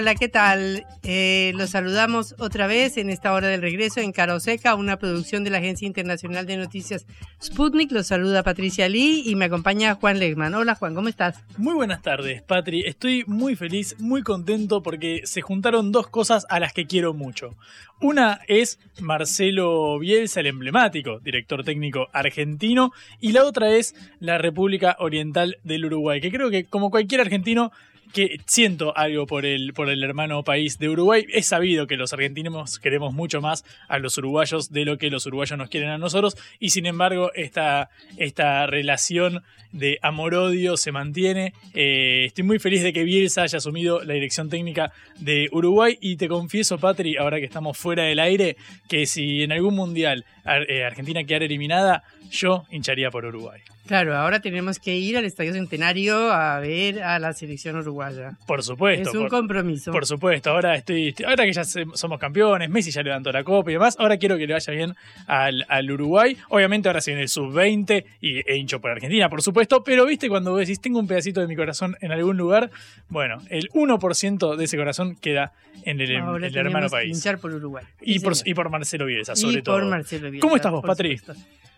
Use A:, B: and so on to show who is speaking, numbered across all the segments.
A: Hola, ¿qué tal? Eh, los saludamos otra vez en esta hora del regreso en Caroseca, una producción de la Agencia Internacional de Noticias Sputnik. Los saluda Patricia Lee y me acompaña Juan Legman. Hola Juan, ¿cómo estás?
B: Muy buenas tardes, Patri. Estoy muy feliz, muy contento porque se juntaron dos cosas a las que quiero mucho. Una es Marcelo Bielsa, el emblemático director técnico argentino, y la otra es la República Oriental del Uruguay, que creo que como cualquier argentino que siento algo por el, por el hermano país de Uruguay. Es sabido que los argentinos queremos mucho más a los uruguayos de lo que los uruguayos nos quieren a nosotros y sin embargo esta, esta relación de amor-odio se mantiene. Eh, estoy muy feliz de que Bielsa haya asumido la dirección técnica de Uruguay y te confieso, Patri, ahora que estamos fuera del aire, que si en algún mundial Argentina quedara eliminada, yo hincharía por Uruguay.
A: Claro, ahora tenemos que ir al Estadio Centenario a ver a la selección uruguaya.
B: Por supuesto.
A: Es un compromiso.
B: Por supuesto, ahora estoy, ahora que ya somos campeones, Messi ya levantó la copa y demás, ahora quiero que le vaya bien al, Uruguay. Obviamente ahora sí en el sub-20 y he hincho por Argentina, por supuesto, pero viste cuando decís, tengo un pedacito de mi corazón en algún lugar, bueno, el 1% de ese corazón queda en el, hermano país.
A: hinchar por Uruguay.
B: Y, por, y por Marcelo Bielsa, sobre
A: y
B: todo.
A: por Marcelo Bielsa.
B: ¿Cómo estás vos, Patri?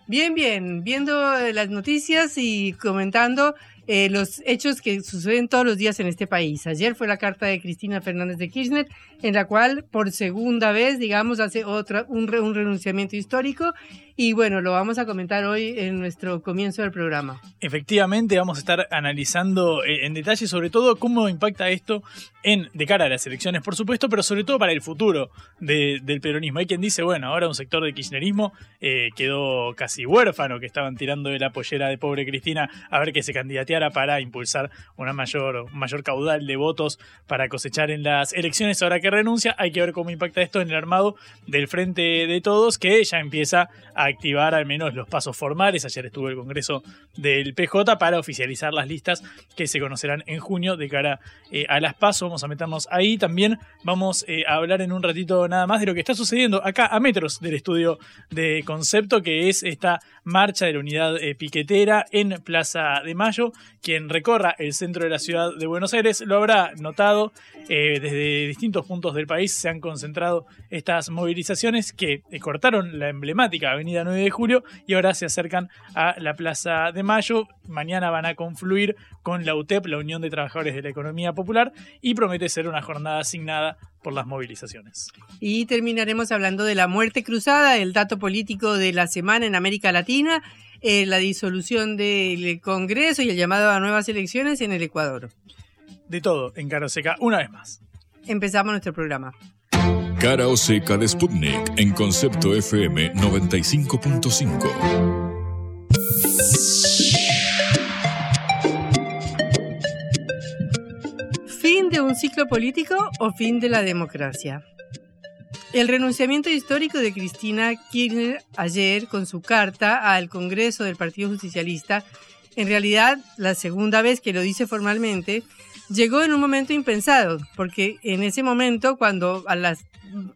A: Bien, bien, viendo las noticias y comentando eh, los hechos que suceden todos los días en este país. Ayer fue la carta de Cristina Fernández de Kirchner, en la cual por segunda vez, digamos, hace otra, un, un renunciamiento histórico y bueno, lo vamos a comentar hoy en nuestro comienzo del programa.
B: Efectivamente, vamos a estar analizando eh, en detalle sobre todo cómo impacta esto en, de cara a las elecciones, por supuesto, pero sobre todo para el futuro del peronismo. Hay quien dice, bueno, ahora un sector del kirchnerismo eh, quedó casi huérfano, que estaban tirando de la pollera de pobre Cristina a ver que se candidateara para impulsar una mayor, un mayor caudal de votos para cosechar en las elecciones. Ahora que renuncia, hay que ver cómo impacta esto en el armado del Frente de Todos, que ya empieza a activar al menos los pasos formales. Ayer estuvo el Congreso del PJ para oficializar las listas que se conocerán en junio de cara eh, a las pasos. Vamos a meternos ahí. También vamos eh, a hablar en un ratito nada más de lo que está sucediendo acá a metros del estudio de concepto, que es esta marcha de la unidad eh, piquetera en Plaza de Mayo. Quien recorra el centro de la ciudad de Buenos Aires lo habrá notado. desde distintos puntos del país se han concentrado estas movilizaciones que cortaron la emblemática avenida 9 de julio y ahora se acercan a la Plaza de Mayo. Mañana van a confluir con la UTEP, la Unión de Trabajadores de la Economía Popular, y promete ser una jornada asignada por las movilizaciones.
A: Y terminaremos hablando de la muerte cruzada, el dato político de la semana en América Latina, eh, la disolución del Congreso y el llamado a nuevas elecciones en el Ecuador.
B: De todo en Caroseca, una vez más.
A: Empezamos nuestro programa.
C: Cara o seca de Sputnik en concepto FM 95.5.
A: de un ciclo político o fin de la democracia? El renunciamiento histórico de Cristina Kirchner ayer con su carta al Congreso del Partido Justicialista, en realidad la segunda vez que lo dice formalmente, llegó en un momento impensado, porque en ese momento, cuando a las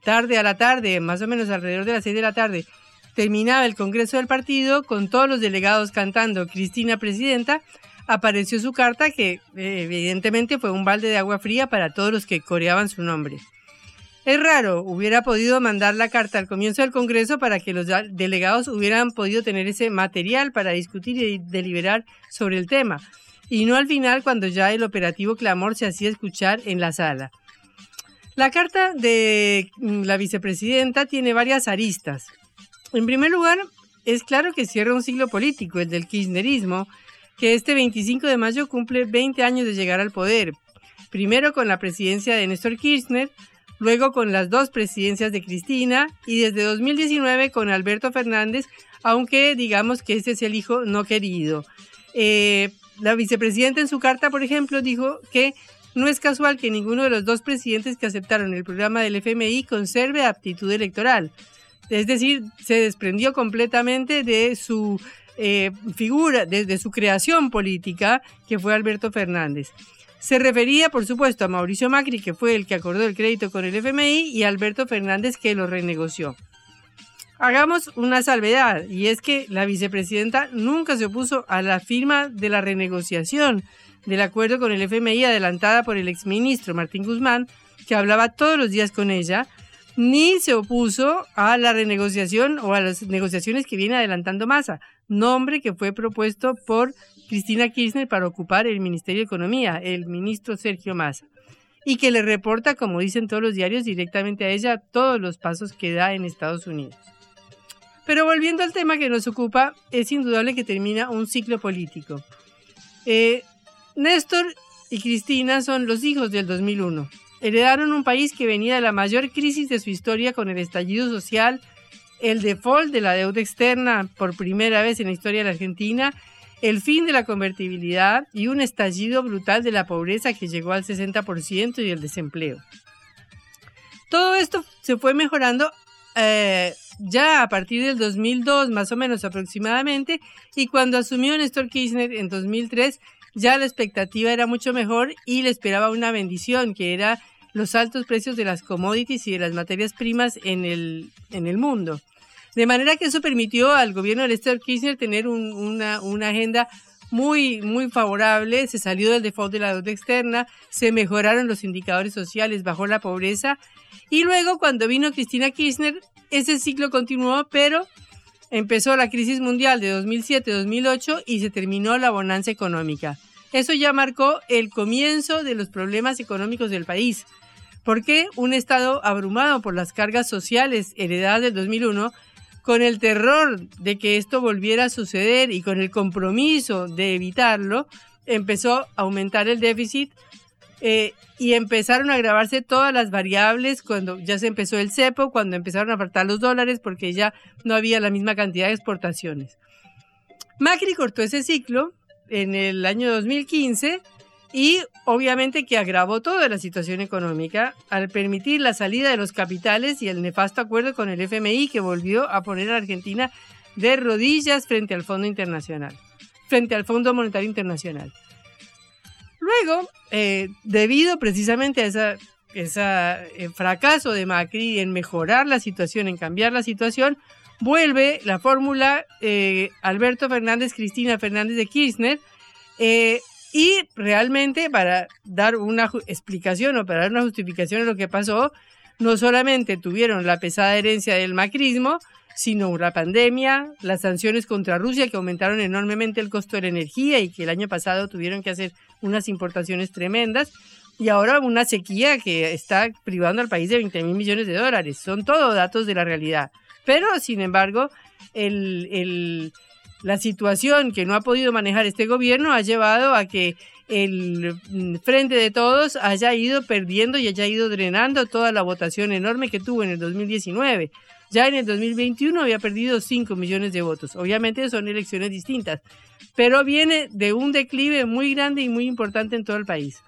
A: tarde a la tarde, más o menos alrededor de las 6 de la tarde, terminaba el Congreso del partido con todos los delegados cantando Cristina Presidenta, apareció su carta que eh, evidentemente fue un balde de agua fría para todos los que coreaban su nombre. Es raro, hubiera podido mandar la carta al comienzo del Congreso para que los delegados hubieran podido tener ese material para discutir y deliberar sobre el tema. y no al final cuando ya el operativo clamor se hacía escuchar en la sala. La carta de mm, la vicepresidenta tiene varias aristas. En primer lugar, es claro que cierra un siglo político, el del kirchnerismo, que este 25 de mayo cumple 20 años de llegar al poder. Primero con la presidencia de Néstor Kirchner, luego con las dos presidencias de Cristina y desde 2019 con Alberto Fernández, aunque digamos que ese es el hijo no querido. Eh, la vicepresidenta en su carta, por ejemplo, dijo que no es casual que ninguno de los dos presidentes que aceptaron el programa del FMI conserve aptitud electoral. Es decir, se desprendió completamente de su eh, figura, de su creación política, que fue Alberto Fernández. Se refería, por supuesto, a Mauricio Macri, que fue el que acordó el crédito con el FMI, y Alberto Fernández, que lo renegoció. Hagamos una salvedad, y es que la vicepresidenta nunca se opuso a la firma de la renegociación del acuerdo con el FMI adelantada por el exministro Martín Guzmán, que hablaba todos los días con ella, ni se opuso a la renegociación o a las negociaciones que viene adelantando Massa, nombre que fue propuesto por Cristina Kirchner para ocupar el Ministerio de Economía, el ministro Sergio Massa, y que le reporta, como dicen todos los diarios, directamente a ella todos los pasos que da en Estados Unidos. Pero volviendo al tema que nos ocupa, es indudable que termina un ciclo político. Eh, Néstor y Cristina son los hijos del 2001. Heredaron un país que venía de la mayor crisis de su historia con el estallido social, el default de la deuda externa por primera vez en la historia de la Argentina, el fin de la convertibilidad y un estallido brutal de la pobreza que llegó al 60% y el desempleo. Todo esto se fue mejorando eh, ya a partir del 2002, más o menos aproximadamente, y cuando asumió Néstor Kirchner en 2003, ya la expectativa era mucho mejor y le esperaba una bendición, que era los altos precios de las commodities y de las materias primas en el, mundo. De manera que eso permitió al gobierno de Néstor Kirchner tener una, una agenda muy, muy favorable, se salió del default de la deuda externa, se mejoraron los indicadores sociales, bajó la pobreza y luego cuando vino Cristina Kirchner ese ciclo continuó, pero empezó la crisis mundial de 2007-2008 y se terminó la bonanza económica. Eso ya marcó el comienzo de los problemas económicos del país, porque un Estado abrumado por las cargas sociales heredadas del 2001, con el terror de que esto volviera a suceder y con el compromiso de evitarlo, empezó a aumentar el déficit eh, y empezaron a agravarse todas las variables cuando ya se empezó el cepo, cuando empezaron a faltar los dólares porque ya no había la misma cantidad de exportaciones. Macri cortó ese ciclo en el año 2015 y obviamente que agravó toda la situación económica al permitir la salida de los capitales y el nefasto acuerdo con el FMI que volvió a poner a Argentina de rodillas frente al Fondo Internacional, frente al Fondo Monetario Internacional. Luego, eh, debido precisamente a ese eh, fracaso de Macri en mejorar la situación, en cambiar la situación, vuelve la fórmula eh, Alberto Fernández, Cristina Fernández de Kirchner, y realmente para dar una explicación o para dar una justificación de lo que pasó, no solamente tuvieron la pesada herencia del macrismo, sino la pandemia, las sanciones contra Rusia que aumentaron enormemente el costo de la energía y que el año pasado tuvieron que hacer unas importaciones tremendas, y ahora una sequía que está privando al país de 20 mil millones de dólares. Son todos datos de la realidad. Pero, sin embargo, el, la situación que no ha podido manejar este gobierno ha llevado a que el Frente de Todos haya ido perdiendo y haya ido drenando toda la votación enorme que tuvo en el 2019. Ya en el 2021 había perdido 5 millones de votos. Obviamente son elecciones distintas, pero viene de un declive muy grande y muy importante en todo el país.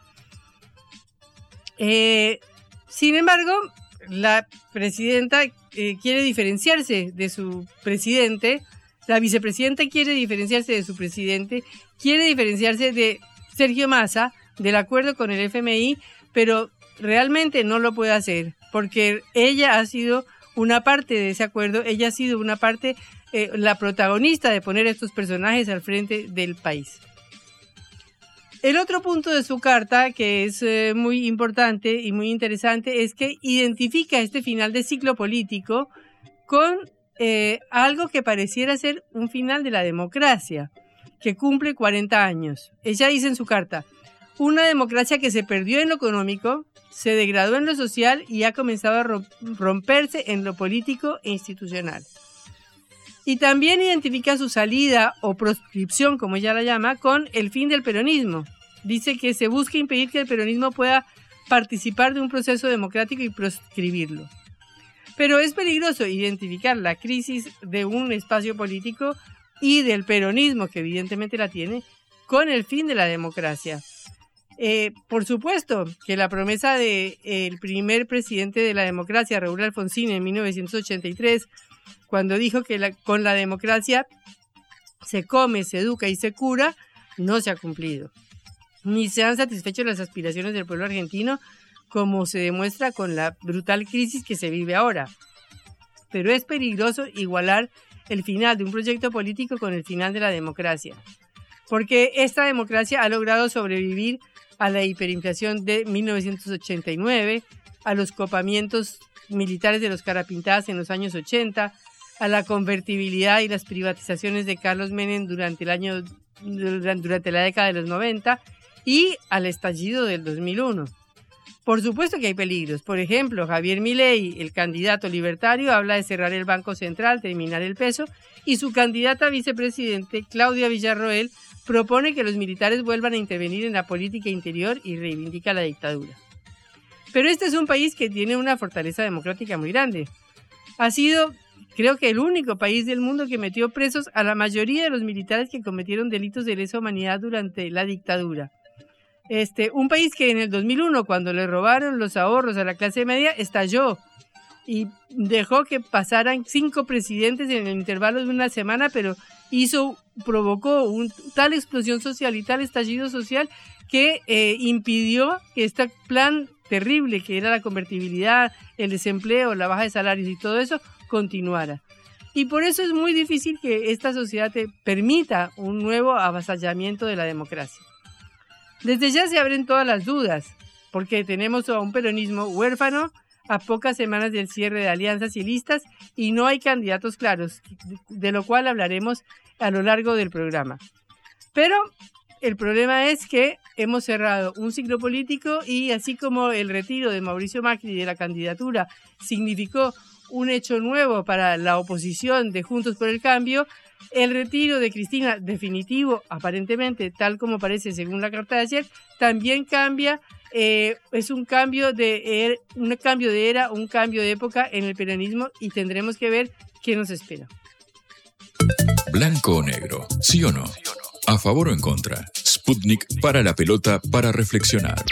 A: Eh, sin embargo, la presidenta eh, quiere diferenciarse de su presidente, la vicepresidenta quiere diferenciarse de su presidente, quiere diferenciarse de Sergio Massa, del acuerdo con el FMI, pero realmente no lo puede hacer, porque ella ha sido una parte de ese acuerdo, ella ha sido una parte, eh, la protagonista de poner estos personajes al frente del país. El otro punto de su carta, que es eh, muy importante y muy interesante, es que identifica este final de ciclo político con eh, algo que pareciera ser un final de la democracia. que cumple 40 años. Ella dice en su carta, una democracia que se perdió en lo económico, se degradó en lo social y ha comenzado a romperse en lo político e institucional. Y también identifica su salida o proscripción, como ella la llama, con el fin del peronismo. Dice que se busca impedir que el peronismo pueda participar de un proceso democrático y proscribirlo. Pero es peligroso identificar la crisis de un espacio político y del peronismo, que evidentemente la tiene, con el fin de la democracia. Eh, por supuesto que la promesa del el primer presidente de la democracia, Raúl Alfonsín, en 1983, cuando dijo que con la democracia se come, se educa y se cura, no se ha cumplido. Ni se han satisfecho las aspiraciones del pueblo argentino, como se demuestra con la brutal crisis que se vive ahora. Pero es peligroso igualar el final de un proyecto político con el final de la democracia, porque esta democracia ha logrado sobrevivir a la hiperinflación de 1989, a los copamientos militares de los carapintadas en los años 80, a la convertibilidad y las privatizaciones de Carlos Menem durante el año durante la década de los 90 y al estallido del 2001. Por supuesto que hay peligros. Por ejemplo, Javier Milei, el candidato libertario, habla de cerrar el Banco Central, terminar el peso, y su candidata a vicepresidente, Claudia Villarroel, propone que los militares vuelvan a intervenir en la política interior y reivindica la dictadura. Pero este es un país que tiene una fortaleza democrática muy grande. Ha sido, creo que, el único país del mundo que metió presos a la mayoría de los militares que cometieron delitos de lesa humanidad durante la dictadura. Este, un país que en el 2001, cuando le robaron los ahorros a la clase media, estalló y dejó que pasaran cinco presidentes en el intervalo de una semana, pero hizo, provocó un, tal explosión social y tal estallido social que eh, impidió que este plan terrible que era la convertibilidad, el desempleo, la baja de salarios y todo eso continuara. Y por eso es muy difícil que esta sociedad te permita un nuevo avasallamiento de la democracia. Desde ya se abren todas las dudas, porque tenemos a un peronismo huérfano a pocas semanas del cierre de alianzas y listas y no hay candidatos claros, de lo cual hablaremos a lo largo del programa. Pero el problema es que hemos cerrado un ciclo político y así como el retiro de Mauricio Macri de la candidatura significó un hecho nuevo para la oposición de Juntos por el Cambio, el retiro de Cristina, definitivo, aparentemente, tal como parece según la carta de ayer, también cambia, eh, es un cambio, de er, un cambio de era, un cambio de época en el peronismo y tendremos que ver qué nos espera.
C: Blanco o negro, sí o no. A favor o en contra. Sputnik para la pelota para reflexionar.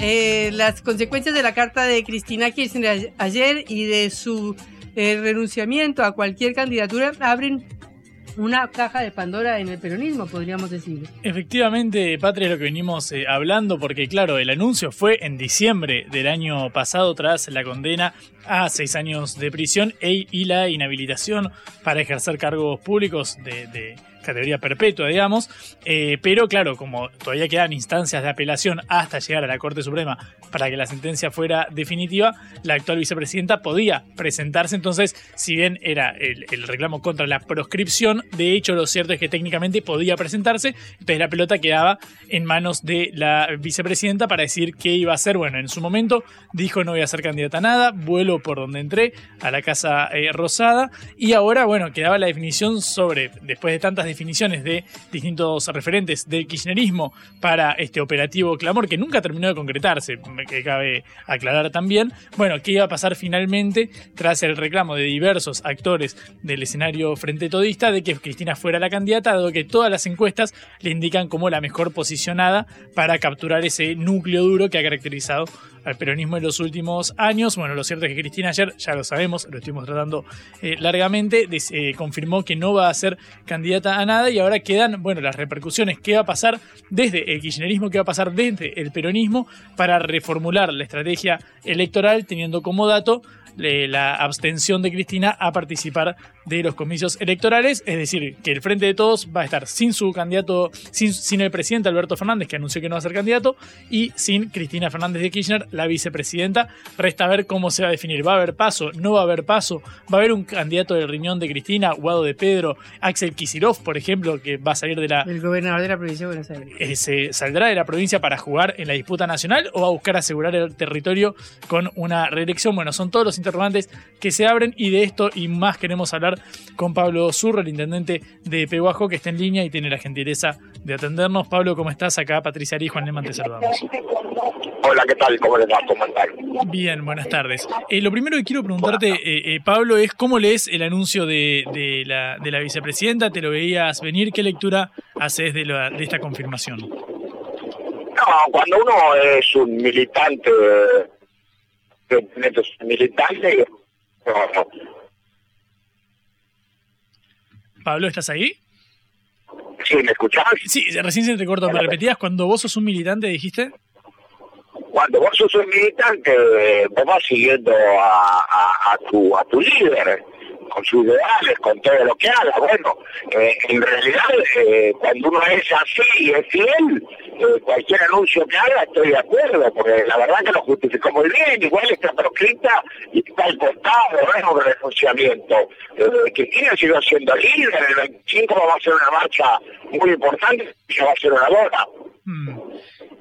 A: Eh, las consecuencias de la carta de Cristina Kirchner ayer y de su eh, renunciamiento a cualquier candidatura abren una caja de Pandora en el peronismo, podríamos decir.
B: Efectivamente, Patria, es lo que venimos eh, hablando, porque claro, el anuncio fue en diciembre del año pasado tras la condena a seis años de prisión e, y la inhabilitación para ejercer cargos públicos de categoría perpetua, digamos, eh, pero claro, como todavía quedan instancias de apelación hasta llegar a la Corte Suprema para que la sentencia fuera definitiva, la actual vicepresidenta podía presentarse, entonces, si bien era el, reclamo contra la proscripción, de hecho lo cierto es que técnicamente podía presentarse, entonces la pelota quedaba en manos de la vicepresidenta para decir qué iba a hacer, bueno, en su momento dijo no voy a ser candidata a nada, vuelo por donde entré, a la Casa eh, Rosada, y ahora, bueno, quedaba la definición sobre, después de tantas definiciones de distintos referentes del kirchnerismo para este operativo Clamor, que nunca terminó de concretarse, que cabe aclarar también. Bueno, ¿qué iba a pasar finalmente tras el reclamo de diversos actores del escenario frente todista de que Cristina fuera la candidata, dado que todas las encuestas le indican como la mejor posicionada para capturar ese núcleo duro que ha caracterizado al peronismo en los últimos años. Bueno, lo cierto es que Cristina ayer, ya lo sabemos, lo estuvimos tratando eh, largamente, eh, confirmó que no va a ser candidata a nada y ahora quedan, bueno, las repercusiones, qué va a pasar desde el kirchnerismo, qué va a pasar desde el peronismo para reformular la estrategia electoral teniendo como dato eh, la abstención de Cristina a participar de los comicios electorales, es decir, que el Frente de Todos va a estar sin su candidato, sin, sin el presidente Alberto Fernández, que anunció que no va a ser candidato, y sin Cristina Fernández de Kirchner, la vicepresidenta. Resta ver cómo se va a definir. ¿Va a haber paso? ¿No va a haber paso? ¿Va a haber un candidato del riñón de Cristina, Guado de Pedro, Axel Kicillof, por ejemplo, que va a salir de la,
A: El gobernador de la provincia de Buenos Aires.
B: eh, se saldrá de la provincia para jugar en la disputa nacional o va a buscar asegurar el territorio con una reelección? Bueno, son todos los interrogantes que se abren y de esto y más queremos hablar con Pablo Zurro, el intendente de Peguajo, que está en línea y tiene la gentileza de atendernos. Pablo, ¿cómo estás? Acá Patricia Ari Juan Lehmann te saludamos.
D: Hola, ¿qué tal? ¿Cómo le va? ¿Cómo están?
B: Bien, buenas tardes. Eh, lo primero que quiero preguntarte, eh, eh, Pablo, es cómo lees el anuncio de, de la, de la vicepresidenta. ¿Te lo veías venir? ¿Qué lectura haces de, la- de esta confirmación?
D: No, cuando uno es un militante, no,
B: Pablo, ¿estás ahí?
D: ¿sí me escuchás?
B: Sí, recién se te cortó. ¿Me repetías cuando vos sos un militante, dijiste?
D: Cuando vos sos un militante, eh, vos vas siguiendo a, a- a tu, a tu líder, con sus ideales, con todo lo que haga. Bueno, eh, en realidad, eh, cuando uno es así y es fiel, eh, cualquier anuncio que haga estoy de acuerdo, porque la verdad que lo justificó muy bien, igual está proscrita y está al costado, no es un renunciamiento. Cristina sigue siendo líder, el 25 va a ser una marcha muy importante, ya va a ser una boda.
B: Mm.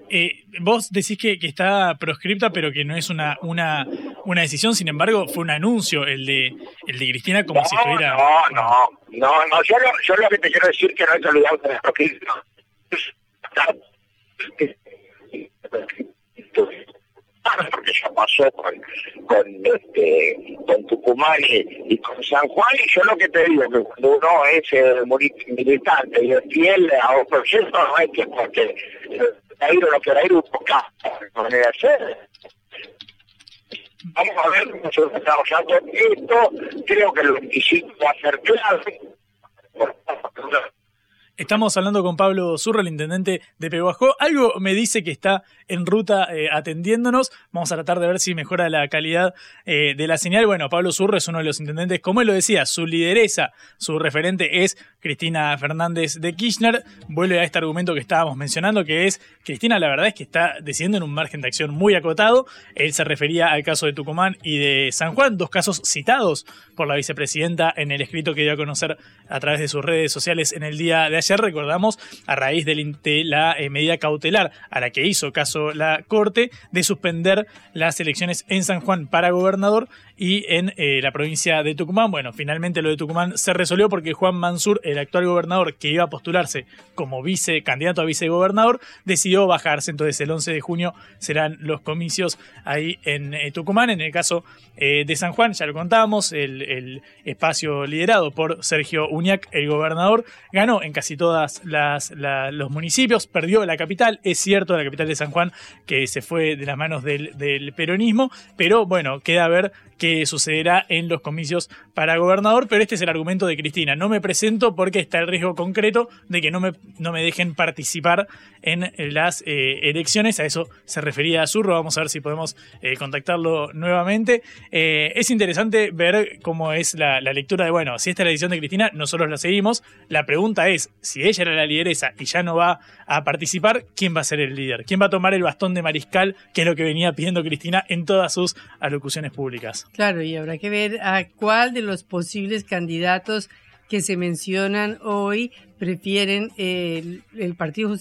B: Eh, vos decís que, que está proscripta, pero que no es una, una, una decisión, sin embargo, fue un anuncio el de, el de Cristina como si estuviera.
D: No, no, no, no, yo lo, yo lo que te quiero decir que no es olvidarte de proscripto. Porque ya pasó con, con, este, con Tucumán y, con San Juan, y yo lo que te digo, que cuando uno es eh, mili- militante y es fiel a un proyecto, no es que porque eh, a ir o no quiera ir un poco de ser. Vamos a ver cómo se va desarrollando esto, creo que el 25 va a.
B: Estamos hablando con Pablo Zurro, el intendente de Peguajó. Algo me dice que está en ruta eh, atendiéndonos. Vamos a tratar de ver si mejora la calidad eh, de la señal. Bueno, Pablo Zurro es uno de los intendentes, como él lo decía, su lideresa, su referente es Cristina Fernández de Kirchner. Vuelve a este argumento que estábamos mencionando, que es Cristina, la verdad es que está decidiendo en un margen de acción muy acotado. Él se refería al caso de Tucumán y de San Juan, dos casos citados por la vicepresidenta en el escrito que dio a conocer a través de sus redes sociales en el día de ayer. Recordamos, a raíz de la eh, medida cautelar a la que hizo caso la Corte de suspender las elecciones en San Juan para gobernador y en eh, la provincia de Tucumán. Bueno, finalmente lo de Tucumán se resolvió porque Juan Mansur, el actual gobernador que iba a postularse como vice candidato a vicegobernador, decidió bajarse. Entonces el 11 de junio serán los comicios ahí en eh, Tucumán. En el caso de San Juan, ya lo contábamos, el, el espacio liderado por Sergio Uñac, el gobernador, ganó en casi las, la- los municipios, perdió la capital, es cierto, la capital de San Juan que se fue de las manos del, peronismo, pero bueno, queda ver qué sucederá en los comicios para gobernador, pero este es el argumento de Cristina, no me presento porque está el riesgo concreto de que no me, no me dejen participar en las eh, elecciones, a eso se refería a Zurro, vamos a ver si podemos eh, contactarlo nuevamente. Eh, es interesante ver cómo es la, lectura de, bueno, si esta es la decisión de Cristina, nosotros la seguimos, la pregunta es, si ella era la lideresa y ya no va a participar, ¿quién va a ser el líder? ¿Quién va a tomar el bastón de mariscal, que es lo que venía pidiendo Cristina en todas sus alocuciones públicas?
A: Claro, y habrá que ver a cuál de los posibles candidatos que se mencionan hoy prefieren el, el Partido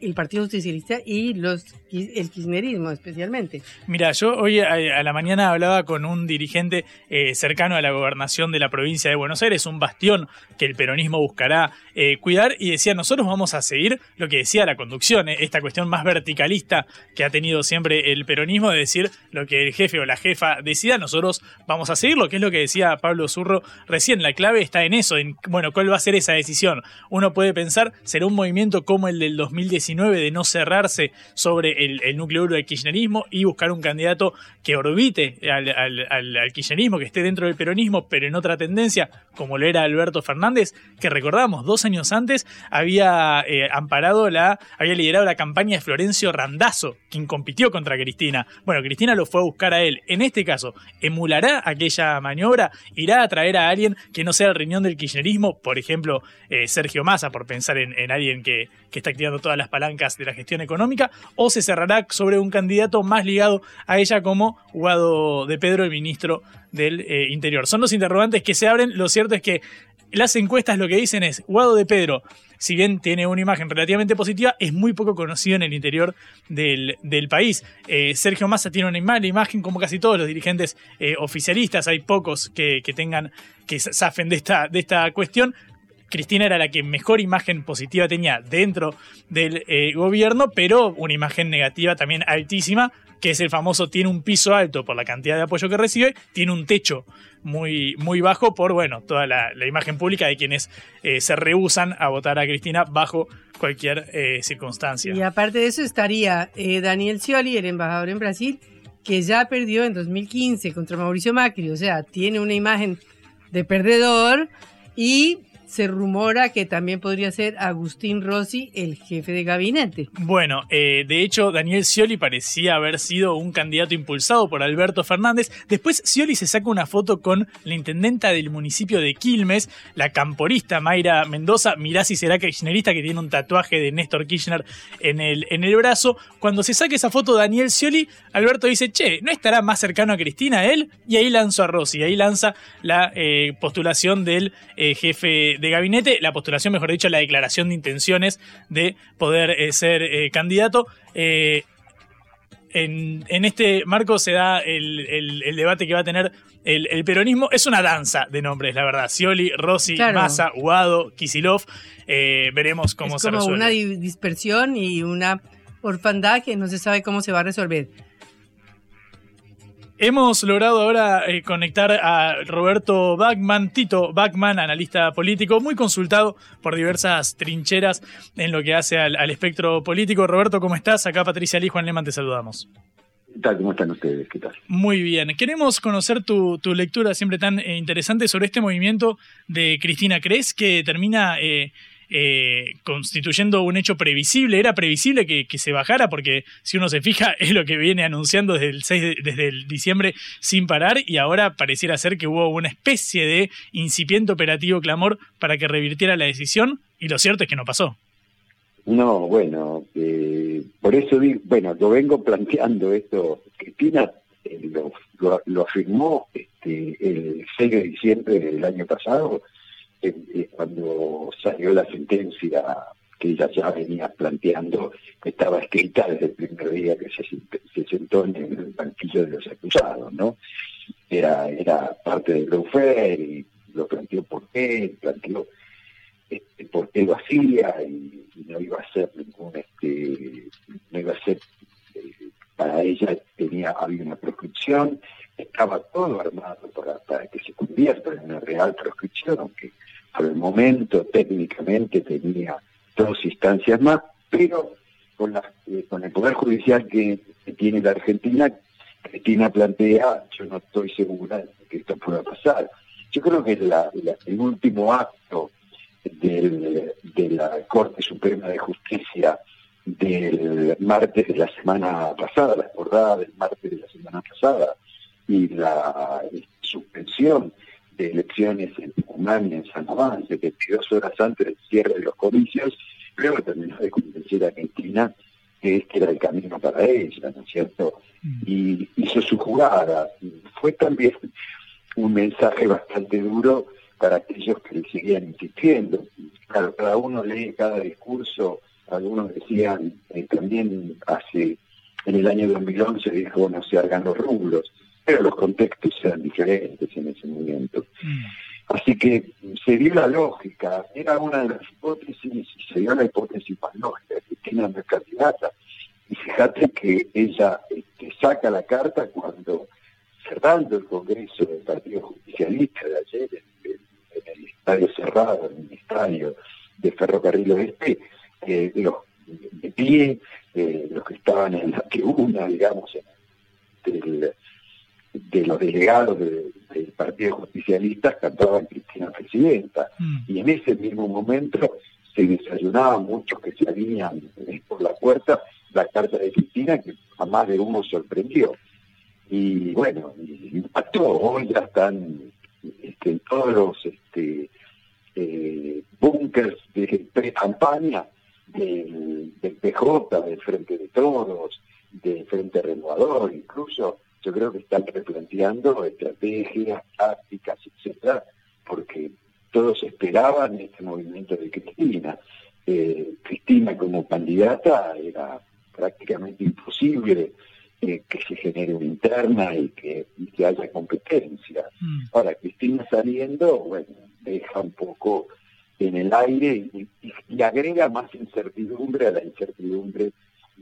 A: el Partido Justicialista y los el kirchnerismo especialmente.
B: Mira, yo hoy a, la mañana hablaba con un dirigente eh, cercano a la gobernación de la provincia de Buenos Aires, un bastión que el peronismo buscará eh, cuidar, y decía, nosotros vamos a seguir lo que decía la conducción, eh, esta cuestión más verticalista que ha tenido siempre el peronismo, de decir lo que el jefe o la jefa decida, nosotros vamos a seguirlo, que es lo que decía Pablo Zurro recién, la clave está en eso, en, bueno, cuál va a ser esa decisión. Uno puede pensar, será un movimiento como el del 2019 de no cerrarse sobre el, el núcleo duro del kirchnerismo y buscar un candidato que orbite al, al, kirchnerismo, que esté dentro del peronismo, pero en otra tendencia, como lo era Alberto Fernández, que recordamos, dos años antes había eh, amparado la, había liderado la campaña de Florencio Randazzo, quien compitió contra Cristina. Bueno, Cristina lo fue a buscar a él. En este caso, ¿emulará aquella maniobra? ¿Irá a traer a alguien que no sea el riñón del kirchnerismo? Por ejemplo, eh, Sergio Massa, por pensar en, en alguien que, está activando todas las palancas de la gestión económica, o se cerrará sobre un candidato más ligado a ella como Guado de Pedro, el ministro del eh, Interior. Son los interrogantes que se abren. Lo cierto es que las encuestas lo que dicen es, Guado de Pedro, si bien tiene una imagen relativamente positiva, es muy poco conocido en el interior del, país. Eh, Sergio Massa tiene una mala imagen, como casi todos los dirigentes eh, oficialistas. Hay pocos que, que tengan, que zafen de esta cuestión. Cristina era la que mejor imagen positiva tenía dentro del eh, gobierno, pero una imagen negativa también altísima, que es el famoso tiene un piso alto por la cantidad de apoyo que recibe, tiene un techo muy, muy bajo por, bueno, toda la, imagen pública de quienes eh, se rehusan a votar a Cristina bajo cualquier eh, circunstancia.
A: Y aparte de eso estaría Daniel Scioli, el embajador en Brasil, que ya perdió en 2015 contra Mauricio Macri, o sea, tiene una imagen de perdedor y se rumora que también podría ser Agustín Rossi el jefe de gabinete.
B: Bueno, eh, de hecho, Daniel Scioli parecía haber sido un candidato impulsado por Alberto Fernández. Después, Scioli se saca una foto con la intendenta del municipio de Quilmes, la camporista Mayra Mendoza. Mirá si será kirchnerista, que tiene un tatuaje de Néstor Kirchner en el, en el brazo. Cuando se saque esa foto Daniel Scioli, Alberto dice, che, ¿no estará más cercano a Cristina él? Y ahí lanzó a Rossi, ahí lanza la eh, postulación del eh, jefe de gabinete, la postulación, mejor dicho, la declaración de intenciones de poder eh, ser eh, candidato. Eh, en, en, este marco se da el, el, el, debate que va a tener el, el, peronismo. Es una danza de nombres, la verdad. Scioli, Rossi, claro. Massa, Guado, Kisilov. veremos cómo
A: es
B: se
A: como
B: resuelve.
A: una dispersión y una orfandad que no se sabe cómo se va a resolver.
B: Hemos logrado ahora eh, conectar a Roberto Bachman, Tito Bachman, analista político, muy consultado por diversas trincheras en lo que hace al, al espectro político. Roberto, ¿cómo estás? Acá Patricia Lee, Juan Leman, te saludamos.
E: ¿Qué tal? ¿Cómo están ustedes? ¿Qué tal?
B: Muy bien. Queremos conocer tu, tu lectura siempre tan eh, interesante sobre este movimiento de Cristina. ¿Crees que termina eh, eh, constituyendo un hecho previsible. Era previsible que, se bajara porque si uno se fija es lo que viene anunciando desde el 6 de, desde el diciembre sin parar y ahora pareciera ser que hubo una especie de incipiente operativo clamor para que revirtiera la decisión y lo cierto es que no pasó.
E: No, bueno, eh, por eso digo, bueno, lo vengo planteando esto. Cristina eh, lo, lo, lo, afirmó este, el 6 de diciembre del año pasado cuando salió la sentencia que ella ya venía planteando, estaba escrita desde el primer día que se, se sentó en el banquillo de los acusados, ¿no? Era, era parte del lawfare y lo planteó por qué, planteó este, por qué lo y, no iba a ser ningún, este, no iba a ser, eh, para ella tenía, había una prescripción, estaba todo armado para, para que se convierta en una real prescripción, aunque el momento técnicamente tenía dos instancias más, pero con, la, eh, con el Poder Judicial que, tiene la Argentina, Cristina plantea, yo no estoy segura de que esto pueda pasar. Yo creo que el último acto de la Corte Suprema de Justicia del martes de la semana pasada, la acordada del martes de la semana pasada, y la suspensión de elecciones en Tucumán y en San Juan, 72 horas antes del cierre de los comicios, luego terminó de convencer a Cristina que este era el camino para ella, ¿no es cierto? Y hizo su jugada. Fue también un mensaje bastante duro para aquellos que le seguían insistiendo. Claro, cada uno lee cada discurso, algunos decían, eh, también hace, en el año 2011 dijo no se hagan los rublos, pero los contextos eran diferentes en ese momento. Mm. Así que se dio la lógica, era una de las hipótesis, se dio la hipótesis más lógica, que tiene una candidata. Y fíjate que ella este, saca la carta cuando, cerrando el Congreso del Partido Justicialista de ayer, en, en, en el estadio cerrado, en el estadio de Ferrocarril Oeste, eh, los de pie, eh, los que estaban en la tribuna, digamos, del, de los delegados del Partido Justicialista cantaban Cristina Presidenta. Mm. Y en ese mismo momento se desayunaban muchos que se habían por la puerta la carta de Cristina que a más de uno sorprendió. Y bueno, impactó. Hoy ya están este, en todos los este, eh, búnkers de pre-campaña del, del PJ, del Frente de Todos, del Frente Renovador, incluso yo creo que están replanteando estrategias, tácticas, etcétera, porque todos esperaban este movimiento de Cristina. Eh, Cristina como candidata era prácticamente imposible eh, que se genere una interna y que, haya competencia. Mm. Ahora, Cristina saliendo, bueno, deja un poco en el aire y, agrega más incertidumbre a la incertidumbre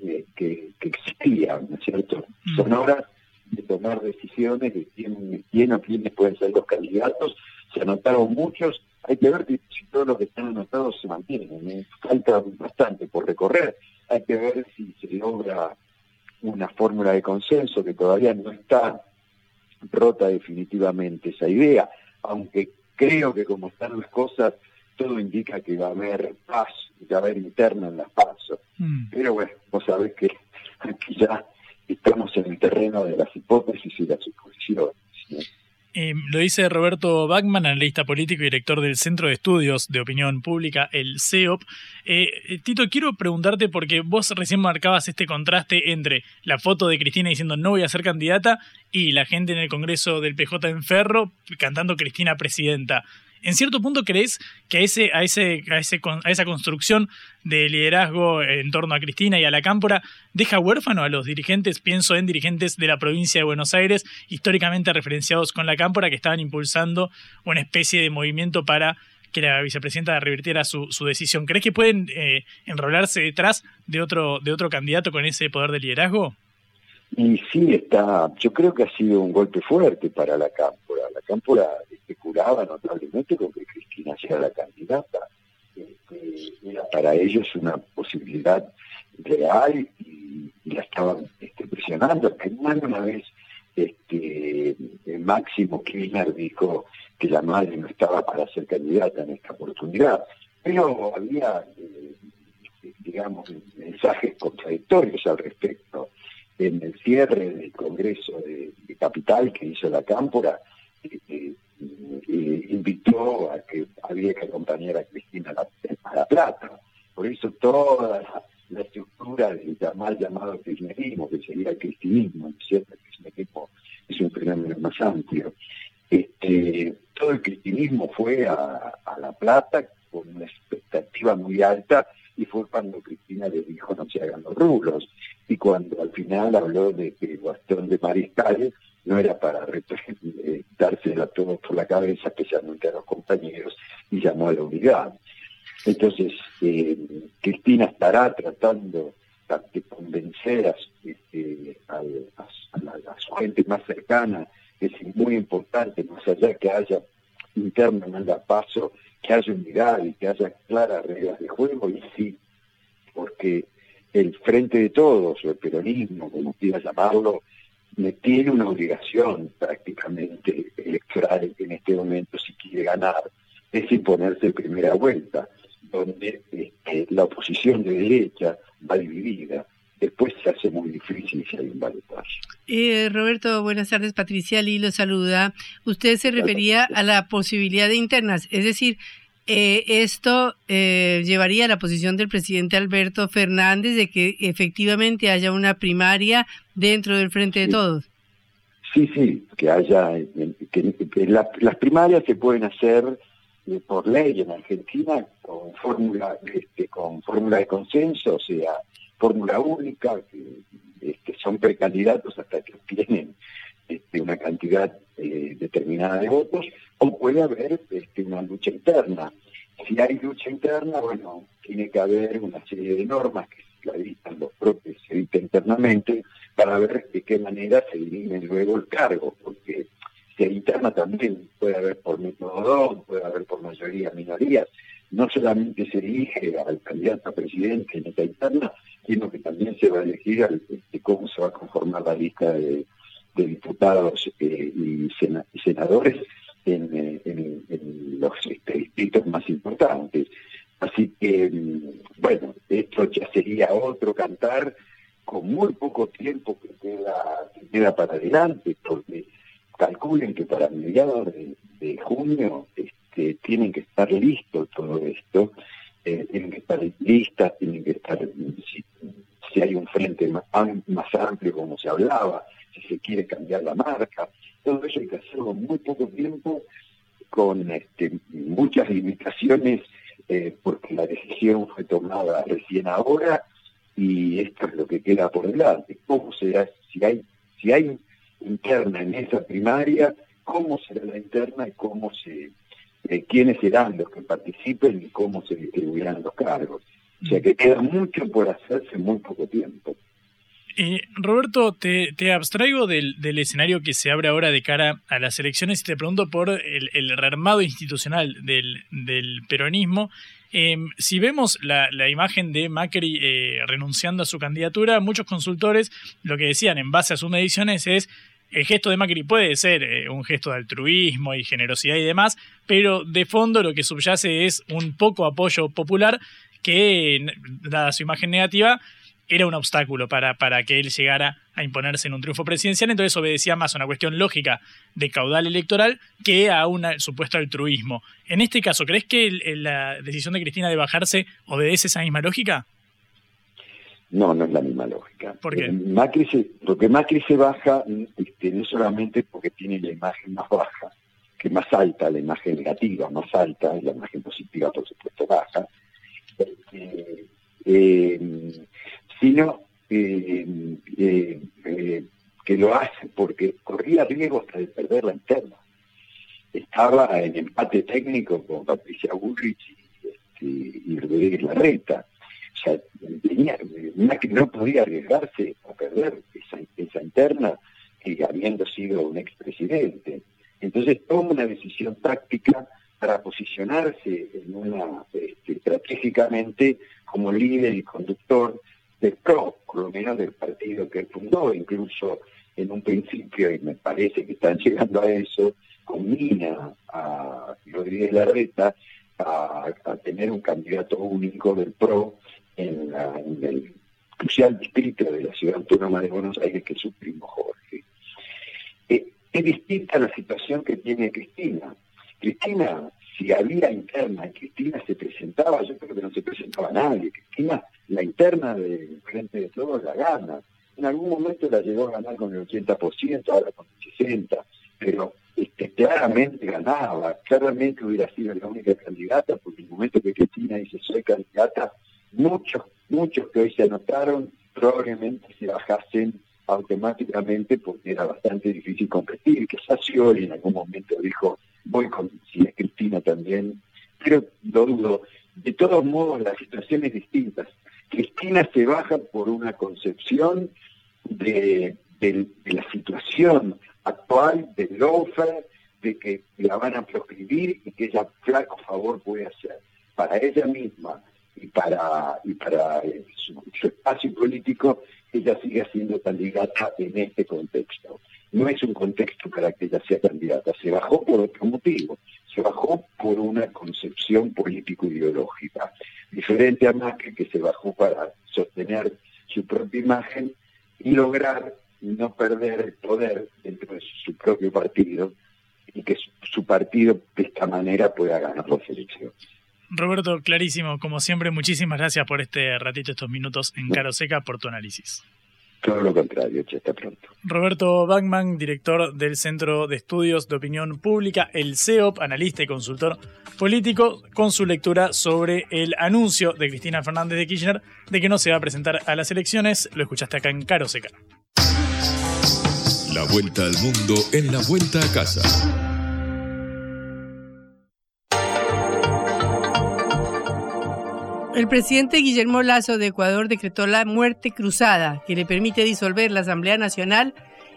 E: eh, que, existía, ¿no es cierto? Mm. Son horas de tomar decisiones de quién, quién o quiénes pueden ser los candidatos. Se anotaron muchos, hay que ver si todos los que están anotados se mantienen. ¿eh? Falta bastante por recorrer. Hay que ver si se logra una fórmula de consenso que todavía no está rota definitivamente esa idea, aunque creo que como están las cosas, todo indica que va a haber paz, que va a haber interna en las pasos. Mm. Pero bueno, vos sabés que aquí ya estamos en el terreno de las hipótesis y las suposiciones.
B: Eh, lo dice Roberto Bachman, analista político y director del Centro de Estudios de Opinión Pública, el CEOP. Eh, eh, Tito, quiero preguntarte porque vos recién marcabas este contraste entre la foto de Cristina diciendo no voy a ser candidata y la gente en el Congreso del PJ en Ferro cantando Cristina presidenta en cierto punto crees que a, ese, a, ese, a, ese, a esa construcción de liderazgo en torno a Cristina y a la Cámpora deja huérfano a los dirigentes, pienso en dirigentes de la provincia de Buenos Aires, históricamente referenciados con la Cámpora, que estaban impulsando una especie de movimiento para que la vicepresidenta revirtiera su, su decisión. ¿Crees que pueden eh, enrolarse detrás de otro, de otro candidato con ese poder de liderazgo?
E: Y sí está, yo creo que ha sido un golpe fuerte para la Cámpora. La Cámpora especulaba notablemente con que Cristina sea la candidata. Este, era para ellos una posibilidad real y, la estaban este, presionando. Más una vez este, Máximo Kirchner dijo que la madre no estaba para ser candidata en esta oportunidad. Pero había, eh, digamos, mensajes contradictorios al respecto en el cierre del Congreso de, Capital que hizo la Cámpora, eh, invitó a que había que acompañar a Cristina a la, Plata. Por eso toda la, estructura del mal llamado kirchnerismo, que sería el cristinismo, ¿cierto? El cristinismo es un fenómeno más amplio. Este, todo el cristinismo fue a La Plata con una expectativa muy alta y fue cuando Cristina le dijo no se hagan los rulos y cuando al final habló de que el bastón de mariscales no era para eh, dárselo a todos por la cabeza, especialmente a los compañeros, y llamó a la unidad. Entonces, eh, Cristina estará tratando de convencer a, este, a, su gente más cercana, es muy importante, más allá que haya interno en el paso, que haya unidad y que haya claras reglas de juego, y sí, porque el frente de todos, o el peronismo, como quiera llamarlo, tiene una obligación prácticamente electoral en este momento, si quiere ganar, es imponerse en primera vuelta, donde este, la oposición de derecha va dividida. Después se hace muy difícil si hay un balotaje.
A: Eh, Roberto, buenas tardes. Patricia Lee lo saluda. Usted se refería a la posibilidad de internas, es decir, eh, esto eh, llevaría a la posición del presidente Alberto Fernández de que efectivamente haya una primaria dentro del Frente de Todos.
E: Sí, sí, que haya, que, las primarias se pueden hacer eh, por ley en Argentina con fórmula este, con fórmula de consenso, o sea, fórmula única, que este, son precandidatos hasta que obtienen este, una cantidad determinada de votos, o puede haber este, una lucha interna. Si hay lucha interna, bueno, tiene que haber una serie de normas que la dictan los propios, se dictan internamente, para ver de qué manera se dirime luego el cargo, porque si hay interna también puede haber por método 2, puede haber por mayoría minorías, no solamente se elige al candidato a presidente en esta interna, sino que también se va a elegir al, este, cómo se va a conformar la lista de, diputados eh, y, senadores en, los este, distritos más importantes. Así que, mm, bueno, esto ya sería otro cantar con muy poco tiempo que queda, queda para adelante, porque calculen que para mediados de, junio este, tienen que estar listos todo esto, eh, tienen que estar listas, tienen que estar, si, hay un frente más, más amplio como se hablaba, si se quiere cambiar la marca, todo eso hay que hacerlo en muy poco tiempo, con este, muchas limitaciones, eh, porque la decisión fue tomada recién ahora y esto es lo que queda por delante. ¿Cómo será, si hay, si hay interna en esa primaria, cómo será la interna y cómo se, quiénes serán los que participen y cómo se distribuirán los cargos? O sea que queda mucho por hacerse en muy poco tiempo.
B: Eh, Roberto, te, abstraigo del, escenario que se abre ahora de cara a las elecciones y te pregunto por el, el rearmado institucional del, peronismo. Em, si vemos la, imagen de Macri eh, renunciando a su candidatura, muchos consultores lo que decían en base a sus mediciones es el gesto de Macri puede ser eh, un gesto de altruismo y generosidad y demás, pero de fondo lo que subyace es un poco apoyo popular que, dada su imagen negativa, era un obstáculo para, para que él llegara a imponerse en un triunfo presidencial, entonces obedecía más a una cuestión lógica de caudal electoral que a un supuesto altruismo. En este caso, ¿crees que la decisión de Cristina de bajarse obedece esa misma lógica?
E: No, no es la misma lógica.
B: ¿Por qué?
E: Eh, Macri se, porque Macri se baja este, no solamente porque tiene la imagen más baja, que más alta, la imagen negativa más alta, y la imagen positiva por supuesto baja, este, eh, sino eh, eh, que lo hace porque corría riesgo hasta de perder la interna. Estaba en empate técnico con Patricia Bullrich y, este, y Rodríguez Larreta. O sea, no podía arriesgarse a perder esa, interna que habiendo sido un expresidente. Entonces toma una decisión táctica para posicionarse este, estratégicamente como líder y conductor del PRO, por lo menos del partido que fundó, incluso en un principio, y me parece que están llegando a eso, combina a Rodríguez Larreta a, tener un candidato único del PRO en, el crucial distrito de la ciudad autónoma de Buenos Aires, que es su primo Jorge. Eh, es distinta la situación que tiene Cristina. Cristina, si había interna y Cristina se presentaba, yo creo que no se presentaba nadie. Cristina la interna del Frente de Todos la gana. En algún momento la llegó a ganar con el 80%, ahora con el 60%, pero este, claramente ganaba, claramente hubiera sido la única candidata, porque en el momento que Cristina dice soy candidata, muchos, muchos que hoy se anotaron probablemente se bajasen automáticamente porque era bastante difícil competir. Que Scioli en algún momento dijo, voy con, si es Cristina también, pero lo dudo. De todos modos, la situación es distinta. Cristina se baja por una concepción de, la situación actual del lawfare, de que la van a proscribir y que ella flaco favor puede hacer para ella misma y para, y para eh, su, espacio político, ella sigue siendo candidata en este contexto. No es un contexto para que ella sea candidata, se bajó por otro motivo, se bajó por una concepción político-ideológica diferente a Macri que se bajó para sostener su propia imagen y lograr no perder el poder dentro de su propio partido y que su, partido de esta manera pueda ganar las elecciones.
B: Roberto, clarísimo, como siempre, muchísimas gracias por este ratito, estos minutos en Caro Seca, por tu análisis.
E: Todo lo contrario, hasta pronto.
B: Roberto Bachman, director del Centro de Estudios de Opinión Pública, el CEOP, analista y consultor político, con su lectura sobre el anuncio de Cristina Fernández de Kirchner de que no se va a presentar a las elecciones. Lo escuchaste acá en Caro Seca.
C: La vuelta al mundo en la vuelta a casa.
A: El presidente Guillermo Lazo de Ecuador decretó la muerte cruzada, que le permite disolver la Asamblea Nacional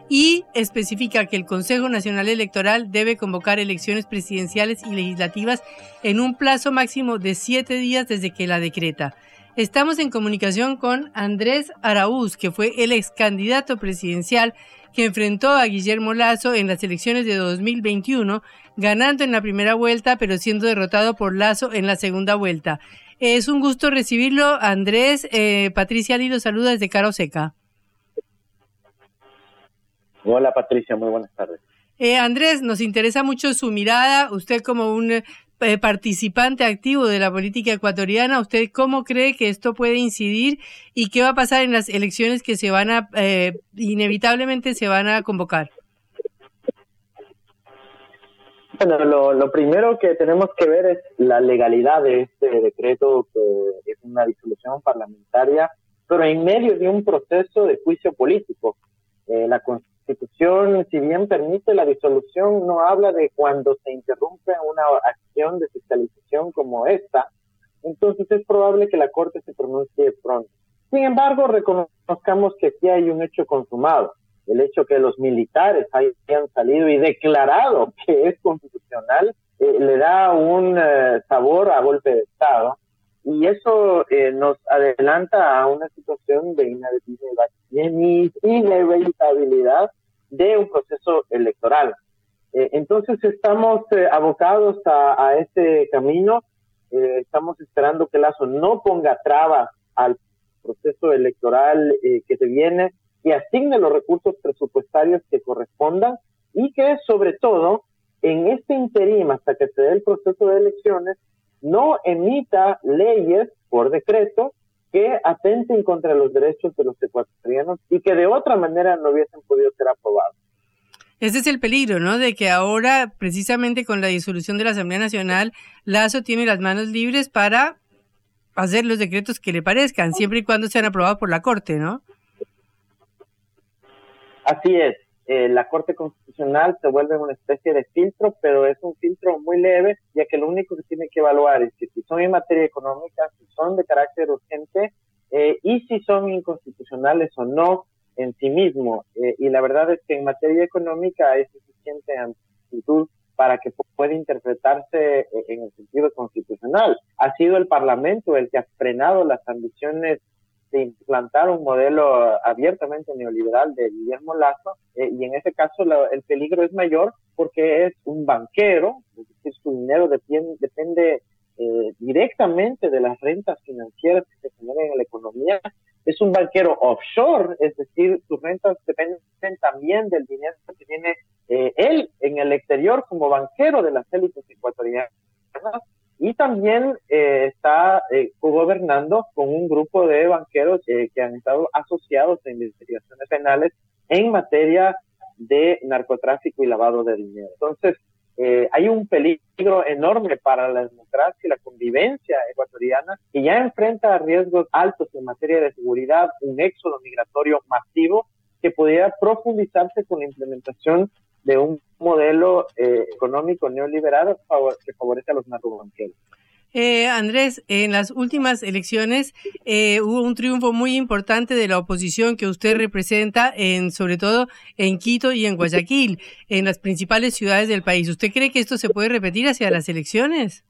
A: y especifica que el Consejo Nacional Electoral debe convocar elecciones presidenciales y legislativas en un plazo máximo de siete días desde que la decreta. Estamos en comunicación con Andrés Araúz, que fue el ex candidato presidencial que enfrentó a Guillermo Lazo en las elecciones de 2021, ganando en la primera vuelta, pero siendo derrotado por Lazo en la segunda vuelta. Es un gusto recibirlo, Andrés. Eh, Patricia Lilo saluda desde Caro Seca.
F: Hola Patricia, muy buenas tardes.
A: Eh, Andrés, nos interesa mucho su mirada. Usted como un eh, participante activo de la política ecuatoriana, ¿usted cómo cree que esto puede incidir y qué va a pasar en las elecciones que se van a, eh, inevitablemente se van a convocar?
F: Bueno, lo, lo, primero que tenemos que ver es la legalidad de este decreto, que es una disolución parlamentaria, pero en medio de un proceso de juicio político. Eh, la Constitución, si bien permite la disolución, no habla de cuando se interrumpe una acción de fiscalización como esta, entonces es probable que la Corte se pronuncie pronto. Sin embargo, reconozcamos que aquí hay un hecho consumado. El hecho que los militares hayan salido y declarado que es constitucional eh, le da un eh, sabor a golpe de Estado. Y eso eh, nos adelanta a una situación de inevitabilidad de un proceso electoral. Eh, entonces estamos eh, abocados a, a, este camino, estamos esperando que Lazo no ponga trabas al proceso electoral que se viene y asigne los recursos presupuestarios que correspondan y que sobre todo en este interim hasta que se dé el proceso de elecciones no emita leyes por decreto que atenten contra los derechos de los ecuatorianos y que de otra manera no hubiesen podido ser aprobados.
A: Ese es el peligro, ¿no? De que ahora, precisamente con la disolución de la Asamblea Nacional, Lazo tiene las manos libres para hacer los decretos que le parezcan, siempre y cuando sean aprobados por la Corte, ¿no?
F: Así es. Eh, la Corte Constitucional se vuelve una especie de filtro, pero es un filtro muy leve, ya que lo único que tiene que evaluar es que si son en materia económica, si son de carácter urgente eh, y si son inconstitucionales o no en sí mismo. Eh, y la verdad es que en materia económica es suficiente amplitud para que pueda interpretarse en el sentido constitucional. Ha sido el Parlamento el que ha frenado las ambiciones de implantar un modelo abiertamente neoliberal de Guillermo Lazo eh, y en ese caso el peligro es mayor porque es un banquero, es decir, su dinero depende eh, directamente de las rentas financieras que se generan en la economía. Es un banquero offshore, es decir, sus rentas dependen también del dinero que tiene eh, él en el exterior como banquero de las élites ecuatorianas y también eh, está eh, gobernando con un grupo de banqueros eh, que han estado asociados a investigaciones penales en materia de narcotráfico y lavado de dinero. Entonces, eh, hay un peligro enorme para la democracia y la convivencia ecuatoriana que ya enfrenta riesgos altos en materia de seguridad, un éxodo migratorio masivo que podría profundizarse con la implementación de un modelo eh, económico neoliberal que favorece a los narcobanqueros.
A: Eh, Andrés, en las últimas elecciones eh, hubo un triunfo muy importante de la oposición que usted representa, en, sobre todo en Quito y en Guayaquil, en las principales ciudades del país. ¿Usted cree que esto se puede repetir hacia las elecciones?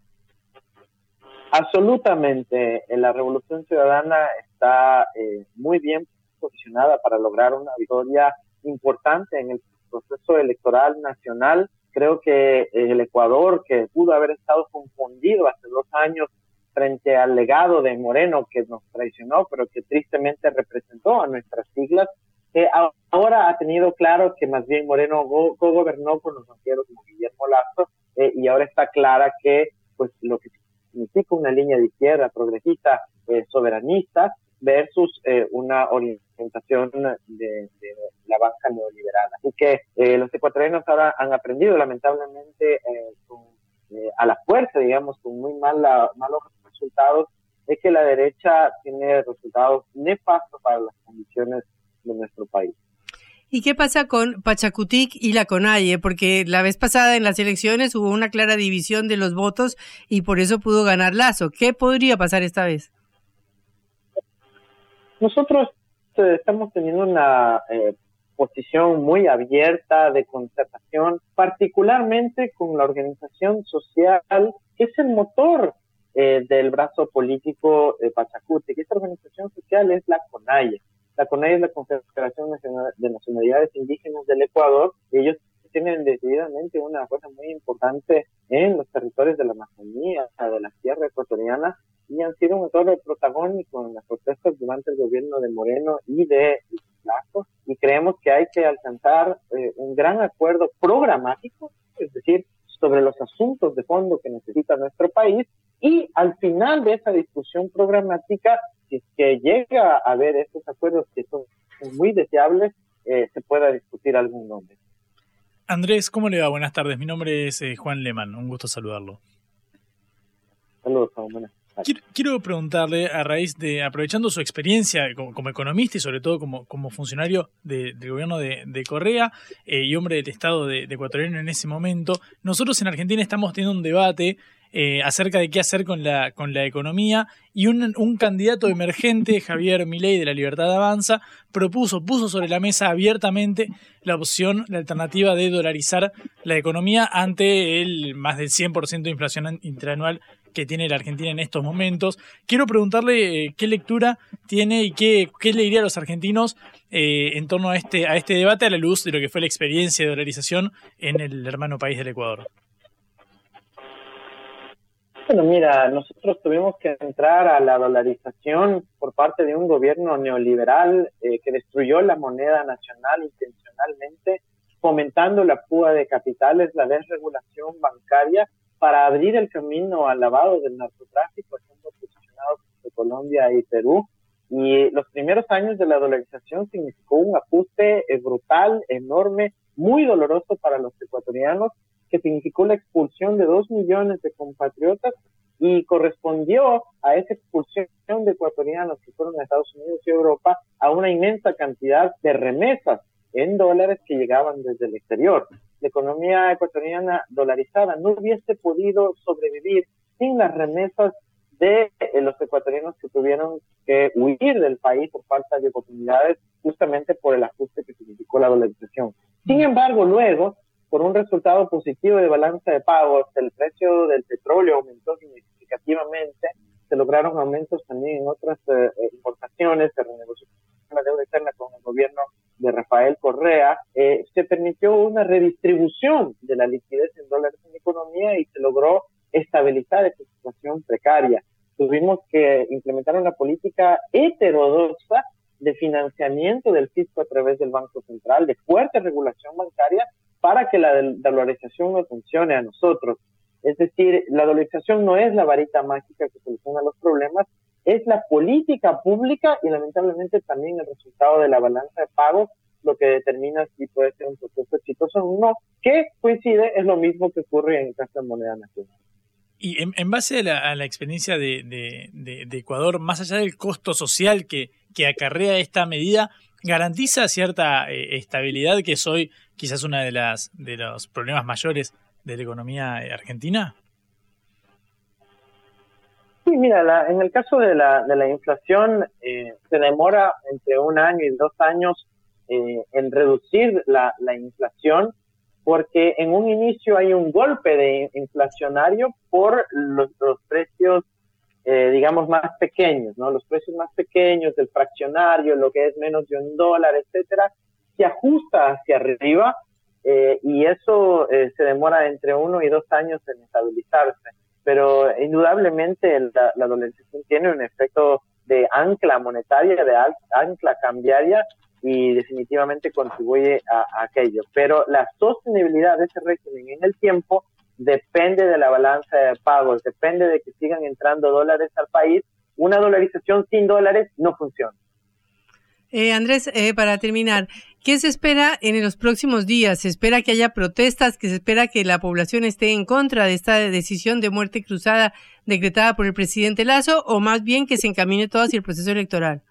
F: Absolutamente. La Revolución Ciudadana está eh, muy bien posicionada para lograr una victoria importante en el proceso electoral nacional. Creo que el Ecuador, que pudo haber estado confundido hace dos años frente al legado de Moreno que nos traicionó, pero que tristemente representó a nuestras siglas, que ahora ha tenido claro que más bien Moreno gobernó con los banqueros como Guillermo Lazo eh, y ahora está clara que pues lo que significa una línea de izquierda progresista eh, soberanista versus eh, una orientación de, la banca neoliberal. Así que eh, los ecuatorianos ahora han aprendido lamentablemente eh, a la fuerza, digamos, con muy malos resultados, de que la derecha tiene resultados nefastos para las condiciones de nuestro país.
A: ¿Y qué pasa con Pachacutic y la CONAIE? Porque la vez pasada en las elecciones hubo una clara división de los votos y por eso pudo ganar Lazo. ¿Qué podría pasar esta vez?
F: Nosotros eh, estamos teniendo una eh, posición muy abierta de concertación, particularmente con la organización social, que es el motor eh, del brazo político de Pachacuti, que esta organización social es la CONAIE. La CONAIE es la Confederación de Nacionalidades Indígenas del Ecuador, y ellos tienen decididamente una fuerza muy importante en los territorios de la Amazonía, de la tierra ecuatoriana, y han sido un actor protagónico en las protestas durante el gobierno de Moreno y de Lazo, y creemos que hay que alcanzar eh, un gran acuerdo programático, es decir, sobre los asuntos de fondo que necesita nuestro país, y al final de esa discusión programática, si es que llega a haber estos acuerdos que son muy deseables, eh, se pueda discutir algún nombre.
B: Andrés, ¿cómo le va? Buenas tardes. Mi nombre es eh, Juan Leman. Un gusto saludarlo.
F: Saludos, Juan.
B: Quiero, preguntarle, a raíz de, aprovechando su experiencia como, economista y sobre todo como, funcionario del gobierno de, Correa eh, y hombre del Estado de, de, ecuatoriano en ese momento, nosotros en Argentina estamos teniendo un debate eh, acerca de qué hacer con la, con la economía y un, candidato emergente, Javier Milei de la Libertad Avanza, propuso, puso sobre la mesa abiertamente la opción, la alternativa de dolarizar la economía ante el más del 100% de inflación interanual que tiene la Argentina en estos momentos. Quiero preguntarle eh, qué lectura tiene y qué, qué le diría a los argentinos eh, en torno a este, a este debate a la luz de lo que fue la experiencia de dolarización en el hermano país del Ecuador.
F: Bueno, mira, nosotros tuvimos que entrar a la dolarización por parte de un gobierno neoliberal eh, que destruyó la moneda nacional intencionalmente, fomentando la fuga de capitales, la desregulación bancaria para abrir el camino al lavado del narcotráfico, siendo posicionados de Colombia y Perú. Y los primeros años de la dolarización significó un ajuste eh, brutal, enorme, muy doloroso para los ecuatorianos que significó la expulsión de dos millones de compatriotas y correspondió a esa expulsión de ecuatorianos que fueron a Estados Unidos y Europa a una inmensa cantidad de remesas en dólares que llegaban desde el exterior. La economía ecuatoriana dolarizada no hubiese podido sobrevivir sin las remesas de eh, los ecuatorianos que tuvieron que huir del país por falta de oportunidades justamente por el ajuste que significó la dolarización. Sin embargo, luego por un resultado positivo de balanza de pagos, el precio del petróleo aumentó significativamente, se lograron aumentos también en otras eh, eh, importaciones, se renegoció la deuda externa con el gobierno de Rafael Correa, eh, se permitió una redistribución de la liquidez en dólares en la economía y se logró estabilizar esa situación precaria. Tuvimos que implementar una política heterodoxa de financiamiento del fisco a través del Banco Central, de fuerte regulación bancaria para que la dolarización no funcione a nosotros. Es decir, la dolarización no es la varita mágica que soluciona los problemas, es la política pública y lamentablemente también el resultado de la balanza de pagos lo que determina si puede ser un proceso exitoso o no, que coincide, es lo mismo que ocurre en el caso de moneda nacional.
B: Y en, base a la, experiencia de, Ecuador, más allá del costo social que, que acarrea esta medida, garantiza cierta eh, estabilidad que es hoy quizás uno de las de los problemas mayores de la economía argentina?
F: Sí, mira, en el caso de la, de la inflación eh, se demora entre un año y dos años eh, en reducir la, la inflación porque en un inicio hay un golpe de inflacionario por los, los precios eh, digamos, más pequeños, ¿no? Los precios más pequeños del fraccionario, lo que es menos de un dólar, etcétera, se ajusta hacia arriba eh, y eso eh, se demora entre uno y dos años en estabilizarse. Pero indudablemente la, la dolarización tiene un efecto de ancla monetaria, de ancla cambiaria y definitivamente contribuye a, a aquello. Pero la sostenibilidad de ese régimen en el tiempo depende de la balanza de pagos, depende de que sigan entrando dólares al país. Una dolarización sin dólares no funciona.
A: Eh, Andrés, eh, para terminar, ¿qué se espera en los próximos días? ¿Se espera que haya protestas? ¿Que se espera que la población esté en contra de esta decisión de muerte cruzada decretada por el presidente Lazo o más bien que se encamine todo hacia el proceso electoral?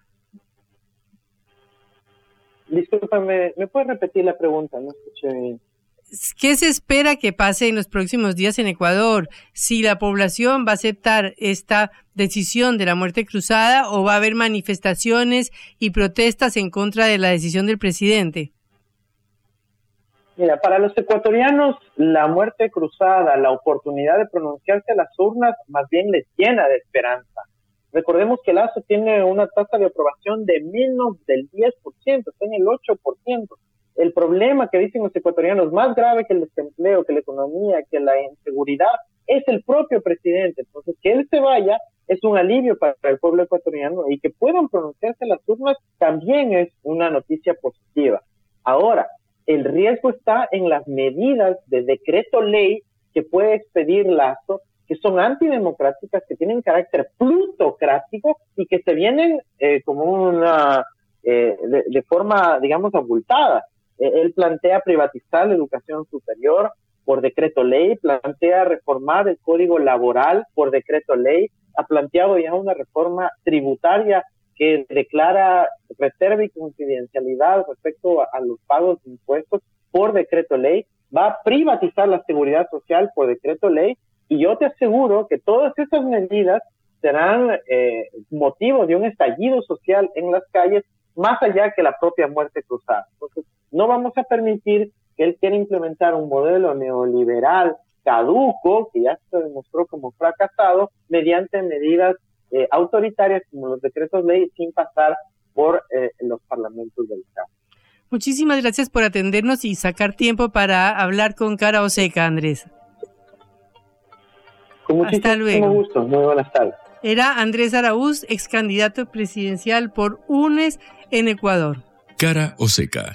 F: Discúlpame, ¿me puedes repetir la pregunta? No escuché bien.
A: ¿Qué se espera que pase en los próximos días en Ecuador? Si la población va a aceptar esta decisión de la muerte cruzada o va a haber manifestaciones y protestas en contra de la decisión del presidente.
F: Mira, para los ecuatorianos, la muerte cruzada, la oportunidad de pronunciarse a las urnas, más bien les llena de esperanza. Recordemos que Lazo tiene una tasa de aprobación de menos del 10%, está en el 8%. El problema que dicen los ecuatorianos, más grave que el desempleo, que la economía, que la inseguridad, es el propio presidente. Entonces, que él se vaya es un alivio para el pueblo ecuatoriano y que puedan pronunciarse las urnas también es una noticia positiva. Ahora, el riesgo está en las medidas de decreto ley que puede expedir Lazo que son antidemocráticas, que tienen carácter plutocrático y que se vienen eh, como una, eh, de, forma, digamos, abultada. Eh, él plantea privatizar la educación superior por decreto ley, plantea reformar el código laboral por decreto ley, ha planteado ya una reforma tributaria que declara reserva y confidencialidad respecto a los pagos de impuestos por decreto ley, va a privatizar la seguridad social por decreto ley y yo te aseguro que todas esas medidas serán eh, motivo de un estallido social en las calles, más allá que la propia muerte cruzada. Entonces, no vamos a permitir que él quiera implementar un modelo neoliberal caduco, que ya se demostró como fracasado, mediante medidas eh, autoritarias como los decretos ley, sin pasar por eh, los parlamentos del Estado.
A: Muchísimas gracias por atendernos y sacar tiempo para hablar con cara o seca, Andrés.
F: Hasta luego. gusto. Muy buenas tardes.
A: Era Andrés Araúz, ex candidato presidencial por UNES en Ecuador.
C: Cara o seca.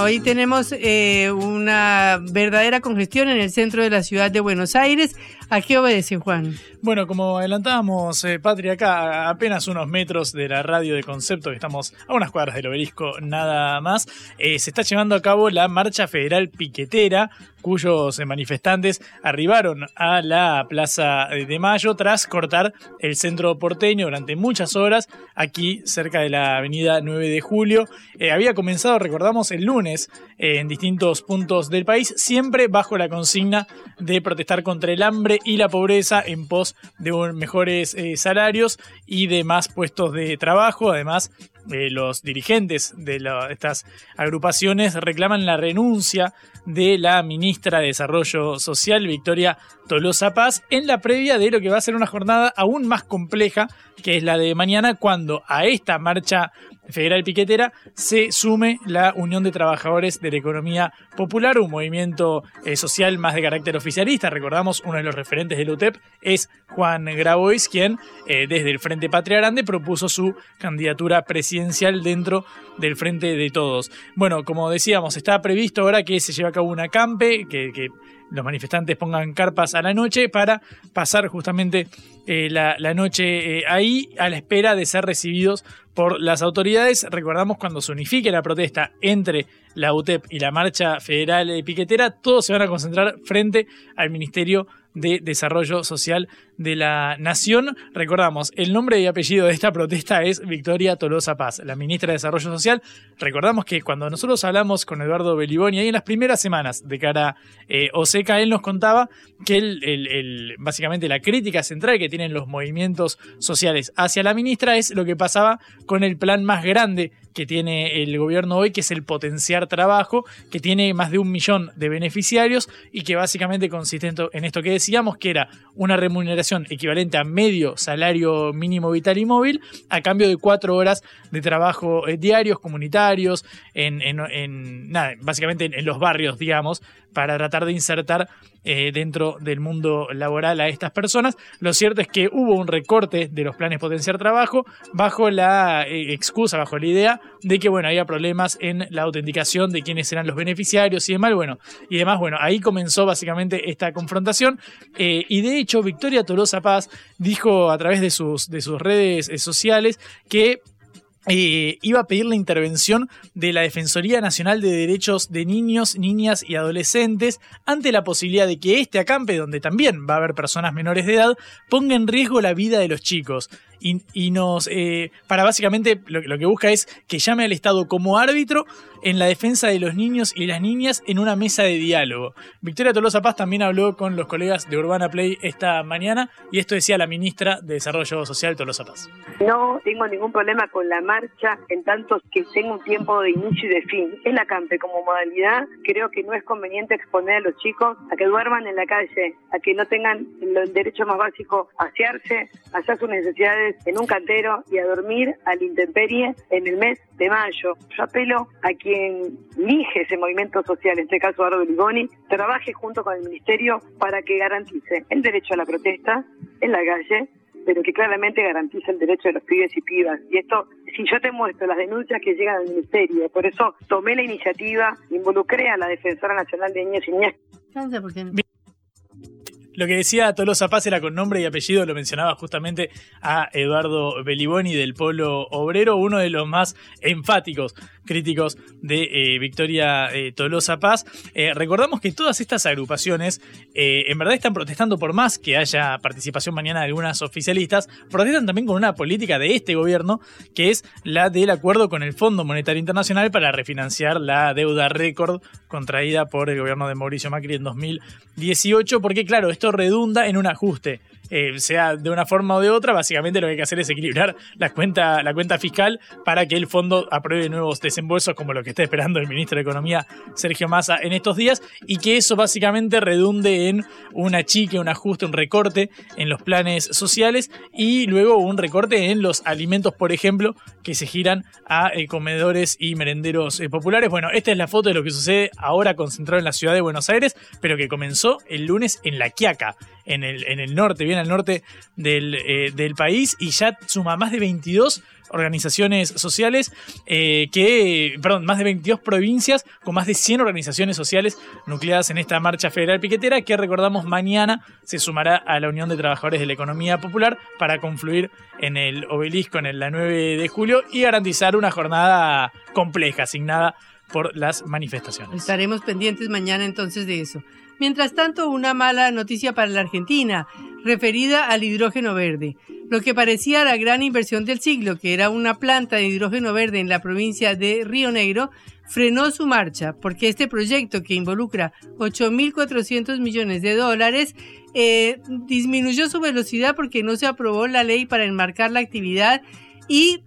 A: Hoy tenemos eh, una verdadera congestión en el centro de la ciudad de Buenos Aires. ¿A qué obedece, Juan?
B: Bueno, como adelantábamos, eh, Patria, acá apenas unos metros de la radio de concepto, que estamos a unas cuadras del obelisco, nada más, eh, se está llevando a cabo la marcha federal piquetera, cuyos manifestantes arribaron a la Plaza de Mayo tras cortar el centro porteño durante muchas horas, aquí cerca de la avenida 9 de Julio. había comenzado, recordamos, el lunes en distintos puntos del país, siempre bajo la consigna de protestar contra el hambre y la pobreza en pos de mejores eh, salarios y de más puestos de trabajo. Además, eh, los dirigentes de estas agrupaciones reclaman la renuncia de la ministra de Desarrollo Social, Victoria Tolosa Paz, en la previa de lo que va a ser una jornada aún más compleja, que es la de mañana, cuando a esta marcha federal piquetera se sume la Unión de Trabajadores de la Economía Popular, un movimiento eh, social más de carácter oficialista. Recordamos, uno de los referentes del UTEP es Juan Grabois, quien eh, desde el Frente Patria Grande propuso su candidatura presidencial dentro del Frente de Todos. Bueno, como decíamos, está previsto ahora que se lleve a cabo una campe, que, que los manifestantes pongan carpas a la noche para pasar justamente eh, la, noche eh, ahí a la espera de ser recibidos por las autoridades. Recordamos cuando se unifique la protesta entre la UTEP y la marcha federal de piquetera, todos se van a concentrar frente al Ministerio de Desarrollo Social de la Nación. Recordamos, el nombre y apellido de esta protesta es Victoria Tolosa Paz, la ministra de Desarrollo Social. Recordamos que cuando nosotros hablamos con Eduardo Beliboni, ahí en las primeras semanas de cara eh, Oseca, él nos contaba que el, básicamente la crítica central que tienen los movimientos sociales hacia la ministra es lo que pasaba con el plan más grande que tiene el gobierno hoy, que es el potenciar trabajo, que tiene más de un millón de beneficiarios y que básicamente consiste en esto que decíamos, que era una remuneración equivalente a medio salario mínimo vital y móvil a cambio de cuatro horas de trabajo eh, diarios, comunitarios, en, básicamente en, los barrios, digamos, para tratar de insertar eh, dentro del mundo laboral a estas personas. Lo cierto es que hubo un recorte de los planes potenciar trabajo bajo la eh, excusa, bajo la idea de que, bueno, había problemas en la autenticación de quiénes eran los beneficiarios y demás, bueno, y demás, bueno, ahí comenzó básicamente esta confrontación y de hecho Victoria Tolosa Paz dijo a través de sus, de sus redes sociales que eh, iba a pedir la intervención de la Defensoría Nacional de Derechos de Niños, Niñas y Adolescentes ante la posibilidad de que este acampe, donde también va a haber personas menores de edad, ponga en riesgo la vida de los chicos. Y, nos. Eh, para básicamente lo, lo, que busca es que llame al Estado como árbitro en la defensa de los niños y las niñas en una mesa de diálogo. Victoria Tolosa Paz también habló con los colegas de Urbana Play esta mañana y esto decía la ministra de Desarrollo Social Tolosa Paz.
G: No tengo ningún problema con la marcha en tanto que tenga un tiempo de inicio y de fin. Es la CAMPE como modalidad. Creo que no es conveniente exponer a los chicos a que duerman en la calle, a que no tengan el derecho más básico a asearse, a hacer sus necesidades en un cantero y a dormir al intemperie en el mes de mayo. Yo apelo a quien dirige ese movimiento social, en este caso Ardo Ligoni, trabaje junto con el Ministerio para que garantice el derecho a la protesta en la calle, pero que claramente garantice el derecho de los pibes y pibas. Y esto, si yo te muestro las denuncias que llegan al Ministerio, por eso tomé la iniciativa, involucré a la Defensora Nacional de Niños y Niñas.
B: Lo que decía Tolosa Paz era con nombre y apellido, lo mencionaba justamente a Eduardo Beliboni del Polo Obrero, uno de los más enfáticos críticos de eh, Victoria eh, Tolosa Paz. Eh, recordamos que todas estas agrupaciones en verdad están protestando por más que haya participación mañana de algunas oficialistas, protestan también con una política de este gobierno que es la del acuerdo con el Fondo Monetario Internacional para refinanciar la deuda récord contraída por el gobierno de Mauricio Macri en 2018, porque claro, esto redunda en un ajuste. Eh, sea de una forma o de otra, básicamente lo que hay que hacer es equilibrar la cuenta, la cuenta fiscal para que el fondo apruebe nuevos desembolsos como lo que está esperando el ministro de Economía Sergio Massa en estos días y que eso básicamente redunde en un achique, un ajuste, un recorte en los planes sociales y luego un recorte en los alimentos, por ejemplo, que se giran a eh, comedores y merenderos eh, populares. Bueno, esta es la foto de lo que sucede ahora concentrado en la ciudad de Buenos Aires, pero que comenzó el lunes en La Quiaca, en el, en el norte, bien al norte del, eh, del país, y ya suma más de 22 organizaciones sociales eh, que, perdón, más de 22 provincias con más de 100 organizaciones sociales nucleadas en esta marcha federal piquetera que recordamos mañana se sumará a la Unión de Trabajadores de la Economía Popular para confluir en el obelisco en la 9 de julio y garantizar una jornada compleja, asignada por las manifestaciones.
A: Estaremos pendientes mañana entonces de eso. Mientras tanto, una mala noticia para la Argentina, referida al hidrógeno verde. Lo que parecía la gran inversión del siglo, que era una planta de hidrógeno verde en la provincia de Río Negro, frenó su marcha porque este proyecto que involucra 8.400 millones de dólares eh, disminuyó su velocidad porque no se aprobó la ley para enmarcar la actividad y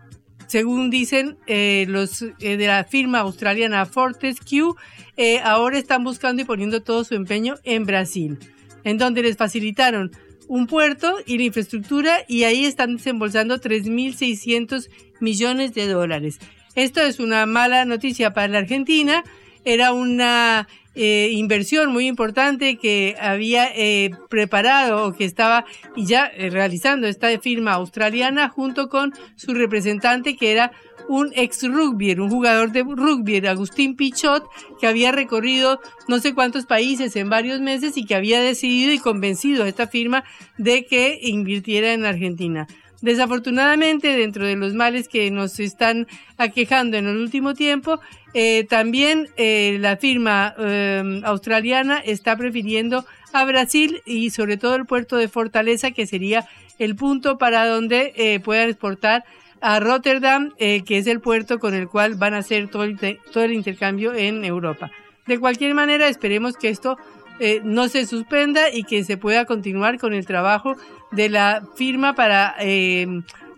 A: según dicen eh, los eh, de la firma australiana Fortescue, eh, ahora están buscando y poniendo todo su empeño en Brasil, en donde les facilitaron un puerto y la infraestructura y ahí están desembolsando 3.600 millones de dólares. Esto es una mala noticia para la Argentina. Era una eh, inversión muy importante que había eh, preparado o que estaba ya eh, realizando esta firma australiana junto con su representante que era un ex rugby, un jugador de rugby, Agustín Pichot, que había recorrido no sé cuántos países en varios meses y que había decidido y convencido a esta firma de que invirtiera en Argentina. Desafortunadamente, dentro de los males que nos están aquejando en el último tiempo, eh, también eh, la firma eh, australiana está prefiriendo a Brasil y sobre todo el puerto de Fortaleza, que sería el punto para donde puedan exportar a Rotterdam, que es el puerto con el cual van a hacer todo el, todo el intercambio en Europa. De cualquier manera, esperemos que esto no se suspenda y que se pueda continuar con el trabajo de la firma para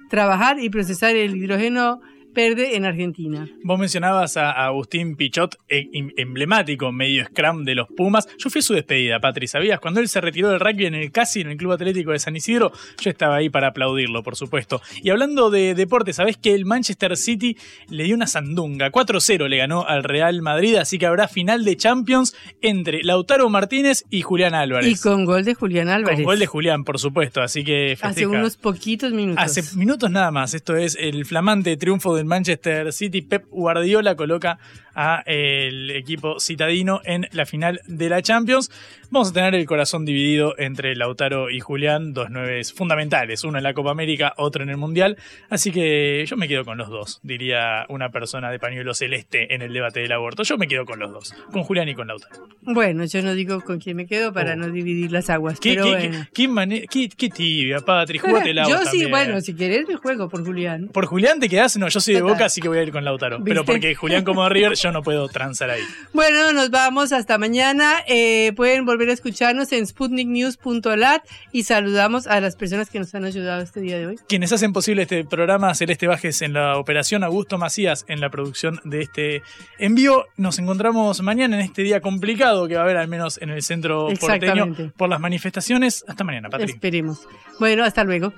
A: trabajar y procesar el hidrógeno verde en Argentina.
B: Vos mencionabas a Agustín Pichot, e, emblemático medio scrum de los Pumas. Yo fui a su despedida, Patri, ¿sabías? Cuando él se retiró del rugby en el casi en el Club Atlético de San Isidro, yo estaba ahí para aplaudirlo, por supuesto. Y hablando de deporte, ¿sabés que el Manchester City le dio una sandunga? 4-0 le ganó al Real Madrid, así que habrá final de Champions entre Lautaro Martínez y Julián Álvarez.
A: Y con gol de Julián Álvarez.
B: Con gol de Julián, por supuesto, así que
A: Hace unos poquitos minutos.
B: Hace minutos nada más. Esto es el flamante triunfo de del Manchester City, Pep Guardiola, coloca a el equipo citadino en la final de la Champions. Vamos a tener el corazón dividido entre Lautaro y Julián, dos nueves fundamentales, uno en la Copa América, otro en el Mundial. Así que yo me quedo con los dos, diría una persona de pañuelo celeste en el debate del aborto. Yo me quedo con los dos, con Julián y con Lautaro.
A: Bueno, yo no digo con quién me quedo para
B: Oh.
A: no dividir las aguas.
B: ¿Qué,
A: pero
B: qué-
A: bueno.
B: qué- qué mane- qué- qué tibia, Patri? Jugátela
A: Yo
B: vos
A: sí,
B: también.
A: bueno, si querés me juego por Julián.
B: ¿Por Julián te quedás? No, yo soy de
A: Total.
B: Boca, así que voy a ir con Lautaro. Pero porque Julián como de River, yo no puedo transar ahí.
A: Bueno, nos vamos hasta mañana. Eh, pueden volver a escucharnos en sputniknews.lat y saludamos a las personas que nos han ayudado este día de hoy.
B: Quienes hacen posible este programa, Celeste Bajes en la operación, Augusto Macías en la producción de este envío. Nos encontramos mañana en este día complicado que va a haber al menos en el centro porteño por las manifestaciones. Hasta mañana, Patrick.
A: Esperemos. Bueno, hasta luego.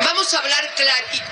H: Vamos a hablar clarito.